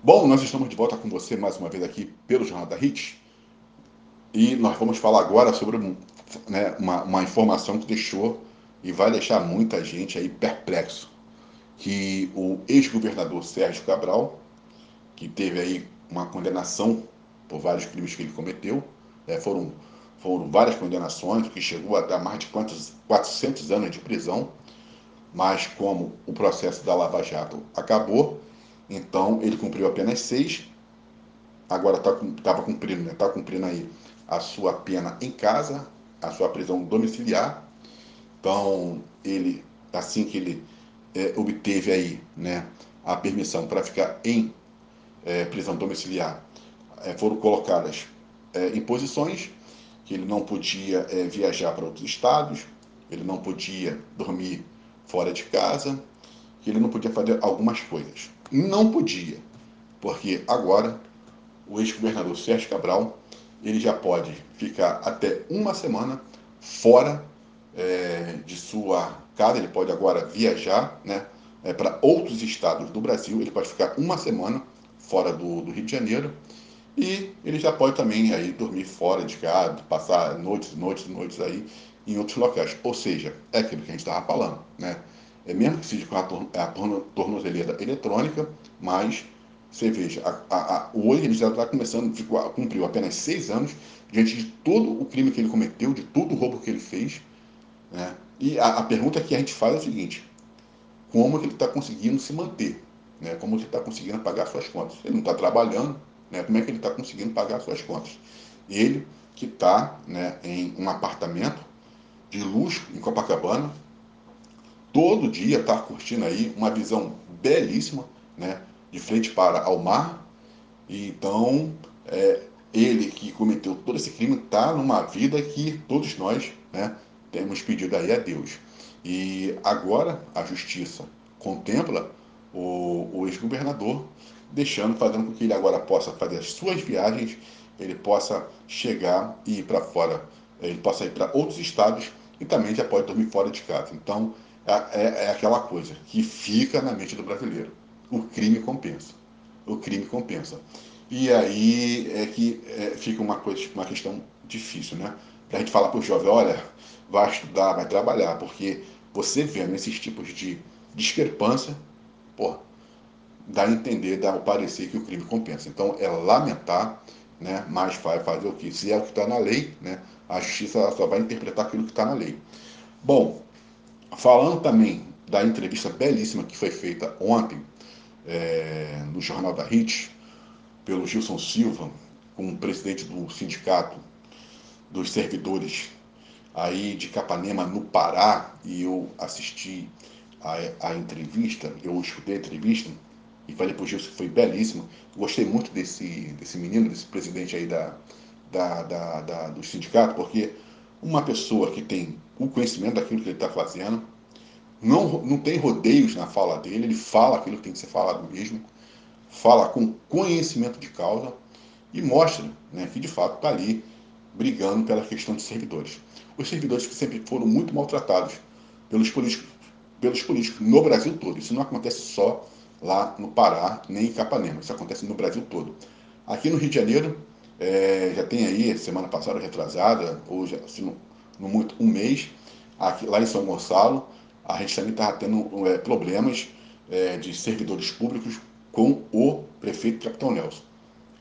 Bom, nós estamos de volta com você mais uma vez aqui pelo Jornal da HIT. E nós vamos falar agora sobre né, uma, uma, informação que deixou e vai deixar muita gente aí perplexo, que o ex-governador Sérgio Cabral, que teve aí uma condenação por vários crimes que ele cometeu, né, foram, foram várias condenações, que chegou a dar mais de quantos, 400 anos de prisão, mas como o processo da Lava Jato acabou, então ele cumpriu apenas seis, agora estava tá, cumprindo, está né, cumprindo aí a sua pena em casa, a sua prisão domiciliar. Então ele, assim que ele é, obteve aí, né, a permissão para ficar em é, prisão domiciliar, é, foram colocadas é, imposições que ele não podia é, viajar para outros estados, ele não podia dormir fora de casa, que ele não podia fazer algumas coisas. Não podia, porque agora o ex-governador Sérgio Cabral ele já pode ficar até uma semana fora é, de sua casa, ele pode agora viajar né, é, para outros estados do Brasil, ele pode ficar uma semana fora do, do, Rio de Janeiro e ele já pode também aí dormir fora de casa, passar noites, noites, noites aí em outros locais. Ou seja, é aquilo que a gente estava falando, né? É mesmo que seja com a, a tornozeleira eletrônica, mas você veja, a, a, a, hoje ele já está começando, ficou, cumpriu apenas seis anos, diante de todo o crime que ele cometeu, de todo o roubo que ele fez. Né? E a, pergunta que a gente faz é a seguinte: como que ele está conseguindo se manter? Né? Como ele está conseguindo pagar suas contas? Ele não está trabalhando, né? como é que ele está conseguindo pagar suas contas? Ele que está né, em um apartamento de luxo em Copacabana, todo dia está curtindo aí uma visão belíssima, né? de frente para ao mar. Então, é, ele que cometeu todo esse crime está numa vida que todos nós né, temos pedido aí a Deus. E agora a justiça contempla o, o ex-governador, deixando, fazendo com que ele agora possa fazer as suas viagens, ele possa chegar e ir para fora, ele possa ir para outros estados e também já pode dormir fora de casa. Então, é, é, é aquela coisa que fica na mente do brasileiro o crime compensa. O crime compensa. E aí é que é, fica uma, coisa, uma questão difícil, né? Para a gente falar para o jovem, olha, vai estudar, vai trabalhar, porque você vendo esses tipos de discrepância, pô, dá a entender, dá a parecer que o crime compensa. Então é lamentar, né? Mas vai fazer o que? Se é o que está na lei, né? A justiça só vai interpretar aquilo que está na lei. Bom, falando também da entrevista belíssima que foi feita ontem é, no Jornal da RIT, pelo Gilson Silva, com o presidente do sindicato dos servidores aí de Capanema, no Pará, e eu assisti a, a entrevista, eu escutei a entrevista e falei para o Gilson que foi belíssimo. Gostei muito desse, desse menino, desse presidente aí da, da, da, da do sindicato, porque uma pessoa que tem o conhecimento daquilo que ele está fazendo, não, não tem rodeios na fala dele, ele fala aquilo que tem que ser falado mesmo, fala com conhecimento de causa e mostra né, que de fato está ali brigando pela questão de servidores. Os servidores que sempre foram muito maltratados pelos políticos, pelos políticos no Brasil todo. Isso não acontece só lá no Pará, nem em Capanema, isso acontece no Brasil todo. Aqui no Rio de Janeiro, é, já tem aí, semana passada, retrasada, hoje, assim, no, no muito, um mês, aqui, lá em São Gonçalo, a gente também estava tendo é, problemas é, de servidores públicos com o prefeito Capitão Nelson.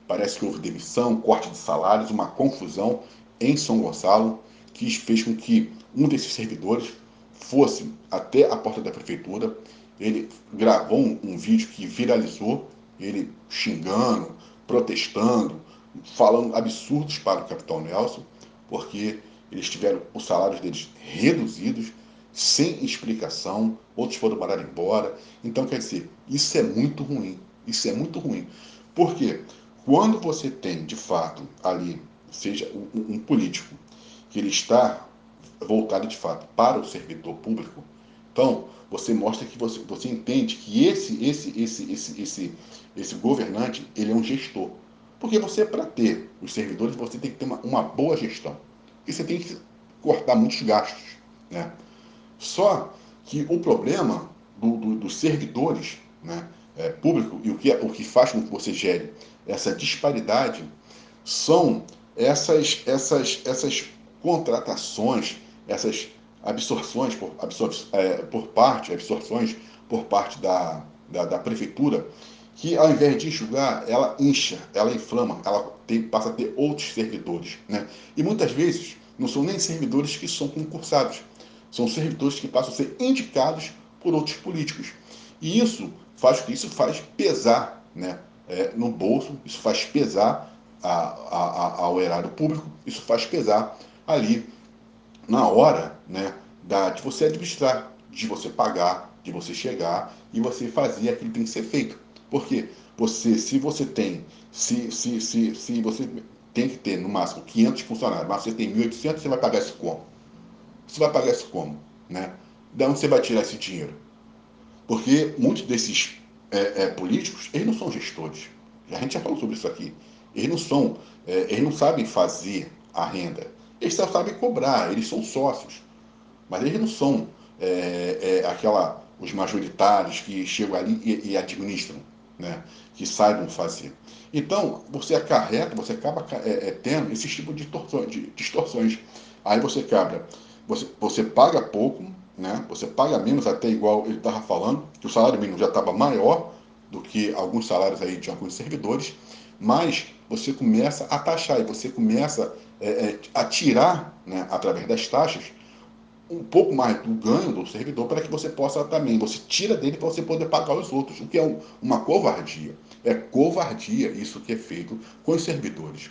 Parece que houve demissão, corte de salários, uma confusão em São Gonçalo, que fez com que um desses servidores fosse até a porta da prefeitura. Ele gravou um, um vídeo que viralizou, ele xingando, protestando, falando absurdos para o Capitão Nelson, porque eles tiveram os salários deles reduzidos sem explicação, outros foram mandar embora. Então, quer dizer, isso é muito ruim. Isso é muito ruim. Por quê? Quando você tem, de fato, ali, seja um, um político, que ele está voltado, de fato, para o servidor público, então, você mostra que você, você entende que esse, esse, esse, esse, esse, esse governante, ele é um gestor. Porque você, para ter os servidores, você tem que ter uma, uma boa gestão. E você tem que cortar muitos gastos, né? Só que o problema do, do, dos servidores, né, é, público e o que, o que faz com que você gere essa disparidade são essas, essas, essas contratações, essas absorções por, absor é, por parte, absorções por parte da, da, da, prefeitura, que ao invés de enxugar, ela incha, ela inflama, ela tem, passa a ter outros servidores. Né? E muitas vezes não são nem servidores que são concursados, são servidores que passam a ser indicados por outros políticos. E isso faz isso faz pesar né, é, no bolso, isso faz pesar a, a, a, ao erário público, isso faz pesar ali na hora né, da, de você administrar, de você pagar, de você chegar e você fazer aquilo que tem que ser feito. Porque você, se você tem, se, se, se, se você tem que ter no máximo 500 funcionários, mas você tem 1.800, você vai pagar isso como? Você vai pagar isso como? Né? Da onde você vai tirar esse dinheiro? Porque muitos desses é, é, políticos, eles não são gestores. A gente já falou sobre isso aqui. Eles não são, é, eles não sabem fazer a renda. Eles só sabem cobrar, eles são sócios. Mas eles não são é, é, aquela, os majoritários que chegam ali e, e administram, né? que saibam fazer. Então, você acarreta, você acaba é, é, tendo esse tipo de distorções, de distorções. Aí você acaba, você, você paga pouco, né? você paga menos, até igual ele estava falando, que o salário mínimo já estava maior do que alguns salários aí de alguns servidores, mas você começa a taxar e você começa é, é, a tirar, né, através das taxas, um pouco mais do ganho do servidor para que você possa também, você tira dele para você poder pagar os outros, o que é um, uma covardia. É covardia isso que é feito com os servidores.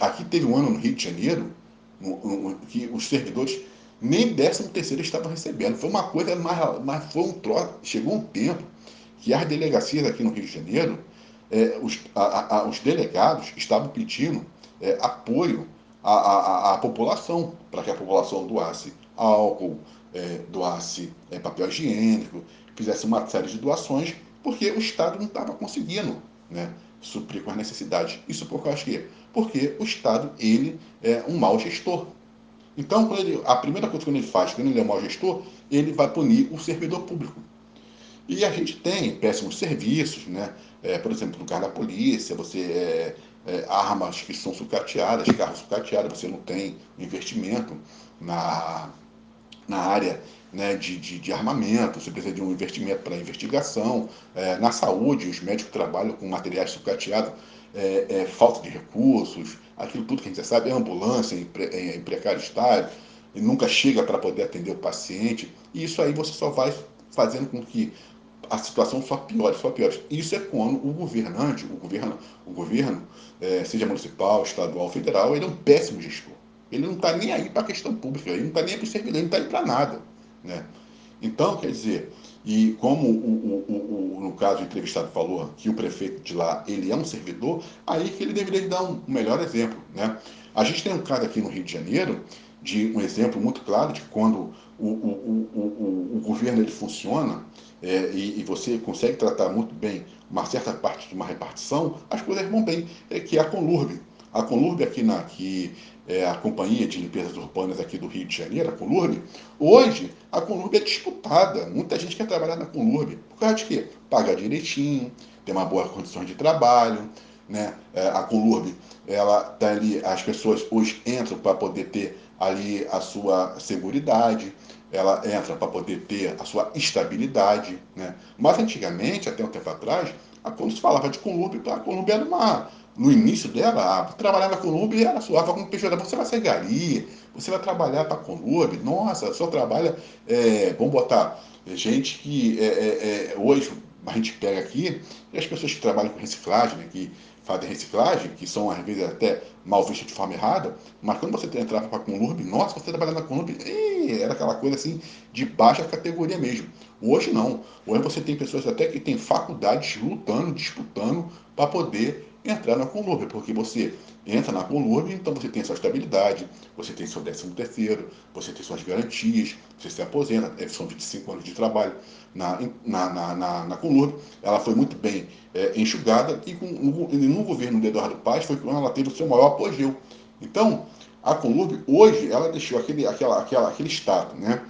Aqui teve um ano no Rio de Janeiro no, no, que os servidores nem 13 terceiro estavam recebendo. Foi uma coisa, mas, mas foi um troço. Chegou um tempo que as delegacias aqui no Rio de Janeiro, é, os, a, a, os delegados estavam pedindo é, apoio à, à, à, população, para que a população doasse álcool, é, doasse é, papel higiênico, fizesse uma série de doações, porque o Estado não estava conseguindo né, suprir com as necessidades. Isso por causa de quê? Porque o Estado ele é um mau gestor. Então, ele, a primeira coisa que ele faz, quando ele é um mau gestor, ele vai punir o servidor público. E a gente tem péssimos serviços, né? É, por exemplo, no caso da polícia, você é, é, armas que são sucateadas, carros sucateados, você não tem investimento na, na área né, de, de, de, armamento, você precisa de um investimento para investigação. É, na saúde, os médicos trabalham com materiais sucateados, é, é, falta de recursos, aquilo tudo que a gente já sabe, é ambulância em, em, em precário estado, e nunca chega para poder atender o paciente, e isso aí você só vai fazendo com que a situação só piore, só piore. Isso é quando o governante, o governo, o governo é, seja municipal, estadual, federal, ele é um péssimo gestor. Ele não está nem aí para a questão pública, ele não está nem para o servidor, ele não está aí para nada. Né? Então, quer dizer, e como o, o, o, no caso o entrevistado falou que o prefeito de lá ele é um servidor, aí que ele deveria dar um melhor exemplo. Né? A gente tem um caso aqui no Rio de Janeiro, de um exemplo muito claro de quando o, o, o, o governo ele funciona é, e, e, você consegue tratar muito bem uma certa parte de uma repartição, as coisas vão bem. É que a Conlurb, a Conlurb aqui na que é a Companhia de Limpezas Urbanas aqui do Rio de Janeiro, a Conlurb, hoje a Conlurb é disputada. Muita gente quer trabalhar na Conlurb. Por causa de quê? Paga direitinho, tem uma boa condição de trabalho, né? É, a Conlurb, ela tá ali, as pessoas hoje entram para poder ter ali a sua seguridade, ela entra para poder ter a sua estabilidade, né? Mas antigamente, até um tempo atrás, quando se falava de Conlurb, a Conlurb era uma no início dela, trabalhar na Conurb era suave como peixoeira. Você vai ser gari, você vai trabalhar para a Conurb, nossa, só trabalha, é, vamos botar, gente que é, é, é, hoje a gente pega aqui, e as pessoas que trabalham com reciclagem, né, que fazem reciclagem, que são às vezes até mal vistas de forma errada, mas quando você entrava para a Conurb, nossa, você trabalhava na Conurb, era aquela coisa assim de baixa categoria mesmo. Hoje não. Hoje você tem pessoas até que têm faculdades lutando, disputando para poder entrar na Conlurb, porque você entra na Conlurb, então você tem sua estabilidade, você tem seu décimo terceiro, você tem suas garantias, você se aposenta, é, são 25 anos de trabalho na, na, na, na, na. Ela foi muito bem é, enxugada e com, no, no governo de Eduardo Paz foi quando ela teve o seu maior apogeu. Então, a Conlurb, hoje, ela deixou aquele, aquela, aquela, aquele status, né?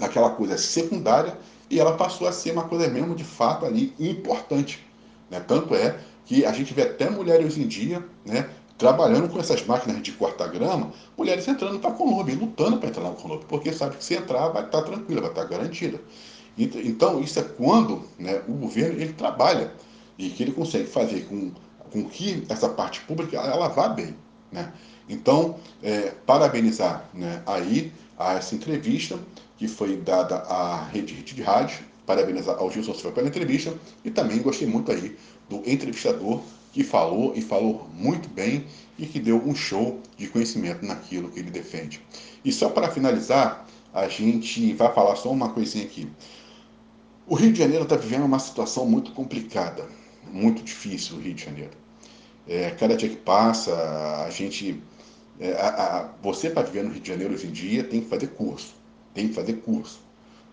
aquela coisa secundária e ela passou a ser uma coisa mesmo de fato ali importante. Né? Tanto é que a gente vê até mulheres hoje em dia né, trabalhando com essas máquinas de cortar grama, mulheres entrando para a Colômbia, lutando para entrar na Colômbia, porque sabe que se entrar vai estar tranquila, vai estar garantida. Então, isso é quando né, o governo ele trabalha e que ele consegue fazer com, com que essa parte pública ela vá bem. Né? Então, é, parabenizar né, aí a essa entrevista que foi dada à Rede Hit de Rádio, parabenizar ao Gilson Silva pela entrevista e também gostei muito aí do entrevistador que falou e falou muito bem e que deu um show de conhecimento naquilo que ele defende. E só para finalizar, a gente vai falar só uma coisinha aqui. O Rio de Janeiro está vivendo uma situação muito complicada, muito difícil o Rio de Janeiro. É, cada dia que passa, a gente. É, a, a, você para viver no Rio de Janeiro hoje em dia tem que fazer curso. Tem que fazer curso.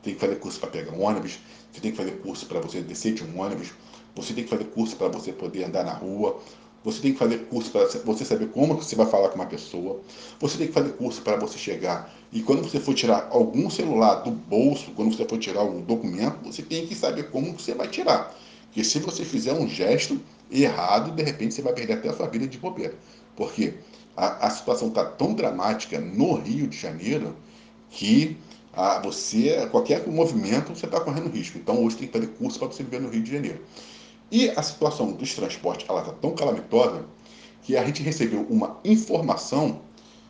Tem que fazer curso para pegar um ônibus, você tem que fazer curso para você descer de um ônibus, você tem que fazer curso para você poder andar na rua, você tem que fazer curso para você saber como você vai falar com uma pessoa, você tem que fazer curso para você chegar e quando você for tirar algum celular do bolso, quando você for tirar algum documento, você tem que saber como você vai tirar. Porque se você fizer um gesto errado, de repente você vai perder até a sua vida de bobeira. Porque a, a situação está tão dramática no Rio de Janeiro que a, você, qualquer movimento, você está correndo risco. Então hoje tem que fazer curso para você viver no Rio de Janeiro. E a situação dos transportes está tão calamitosa que a gente recebeu uma informação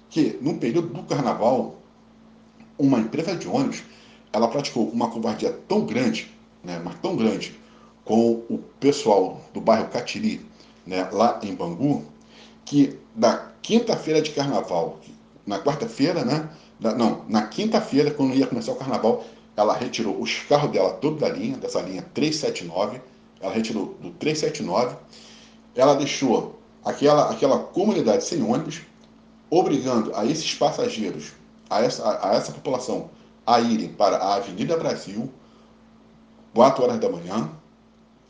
que no período do carnaval uma empresa de ônibus ela praticou uma covardia tão grande, né, mas tão grande, com o pessoal do bairro Catiri, né, lá em Bangu, que da quinta-feira de carnaval, na quarta-feira, né, da, não, na quinta-feira, quando ia começar o carnaval, ela retirou os carros dela todos da linha, dessa linha 379, ela retirou do 379, ela deixou aquela, aquela comunidade sem ônibus, obrigando a esses passageiros, a essa, a essa população, a irem para a Avenida Brasil, 4 horas da manhã,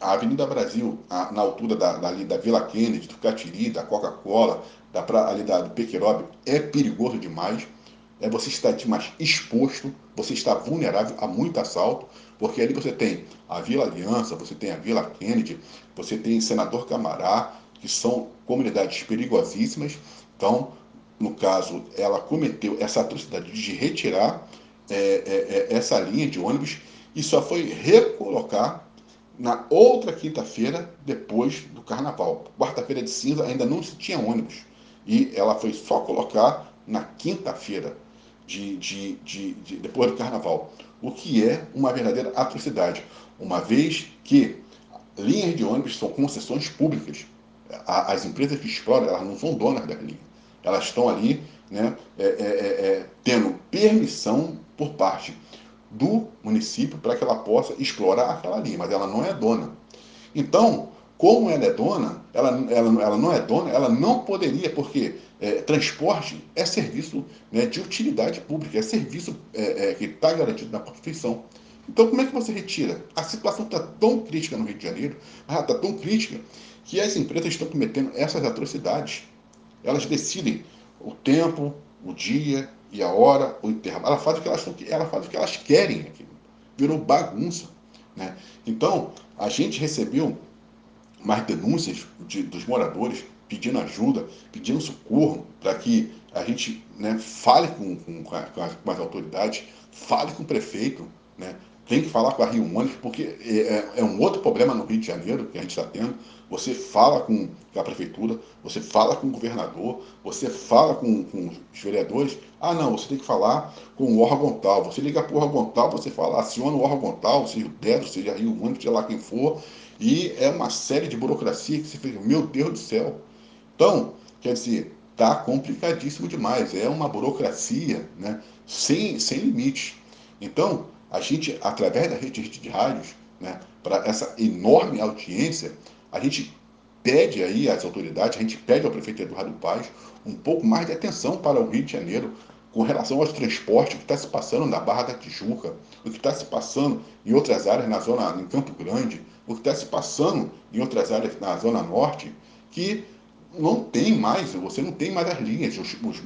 a Avenida Brasil, a, na altura da, da, Vila Kennedy, do Catiri, da Coca-Cola, da, ali da, do é perigoso demais. É, você está exposto, você está vulnerável a muito assalto, porque ali você tem a Vila Aliança, você tem a Vila Kennedy, você tem Senador Camará, que são comunidades perigosíssimas. Então, no caso, ela cometeu essa atrocidade de retirar é, é, é essa linha de ônibus e só foi recolocar na outra quinta-feira, depois do carnaval. Quarta-feira de cinza ainda não se tinha ônibus. E ela foi só colocar na quinta-feira, de, de, de, de, depois do carnaval. O que é uma verdadeira atrocidade, uma vez que linhas de ônibus são concessões públicas. As empresas que exploram, elas não são donas das linhas. Elas estão ali né, é, é, é, é tendo permissão por parte do município para que ela possa explorar aquela linha, mas ela não é dona. Então, como ela é dona, ela, ela, ela não é dona, ela não poderia, porque é, transporte é serviço né, de utilidade pública, é serviço é, é, que está garantido na Constituição. Então, como é que você retira? A situação está tão crítica no Rio de Janeiro, está tão crítica, que as empresas estão cometendo essas atrocidades. Elas decidem o tempo, o dia, e a hora, o intervalo. Ela faz o que elas, ela faz o que elas querem. Aqui. Virou bagunça. Né? Então, a gente recebeu mais denúncias de, dos moradores pedindo ajuda, pedindo socorro para que a gente né, fale com, com, com, as, com, as, autoridades, fale com o prefeito, né, tem que falar com a Rio Ônibus, porque é, é, é, um outro problema no Rio de Janeiro que a gente está tendo. Você fala com a prefeitura, você fala com o governador, você fala com, com os vereadores. Ah, não, você tem que falar com o órgão tal. Você liga para o órgão tal, você fala, aciona o órgão tal, seja o DEDO, seja a Rio Ônibus, seja lá quem for. E é uma série de burocracia que você fica, meu Deus do céu. Então, quer dizer, tá complicadíssimo demais. É uma burocracia né, sem, sem limite. Então, a gente, através da rede de rádios, né, para essa enorme audiência, a gente pede aí às autoridades, a gente pede ao prefeito Eduardo Paz um pouco mais de atenção para o Rio de Janeiro com relação aos transportes, que está se passando na Barra da Tijuca, o que está se passando em outras áreas na zona, em Campo Grande, o que está se passando em outras áreas na Zona Norte, que não tem mais, você não tem mais as linhas. Os, os,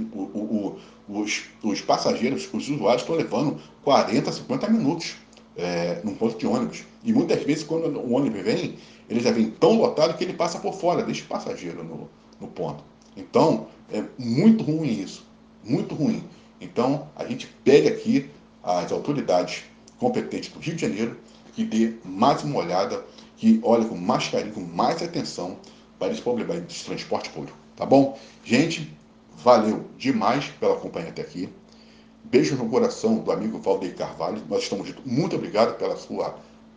os, os passageiros, os usuários estão levando 40, 50 minutos é, num ponto de ônibus. E muitas vezes, quando o ônibus vem, ele já vem tão lotado que ele passa por fora, deixa o passageiro no, no ponto. Então, é muito ruim isso. Muito ruim. Então, a gente pede aqui as autoridades competentes do Rio de Janeiro que dê mais uma olhada, que olhe com mais carinho, com mais atenção para esse problema de transporte público. Tá bom? Gente, valeu demais pela companhia até aqui. Beijo no coração do amigo Valdeir Carvalho. Nós estamos. Muito obrigado pela sua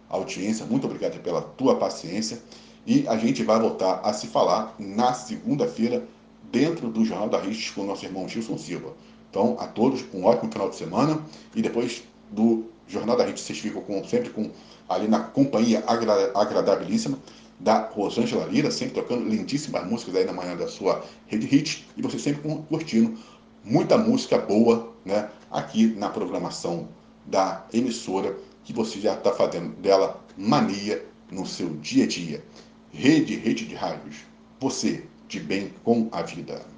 audiência, muito obrigado pela tua paciência. E a gente vai voltar a se falar na segunda-feira, dentro do Jornal da Ristes, com o nosso irmão Gilson Silva. Então, a todos, um ótimo final de semana. E depois do Jornal da Ristes, vocês ficam com, sempre com, ali na companhia agra, agradabilíssima da Rosângela Lira, sempre tocando lindíssimas músicas aí na manhã da sua rede hit. E você sempre curtindo muita música boa, né? Aqui na programação da emissora que você já está fazendo dela mania no seu dia a dia. Rede, rede de rádios. Você de bem com a vida.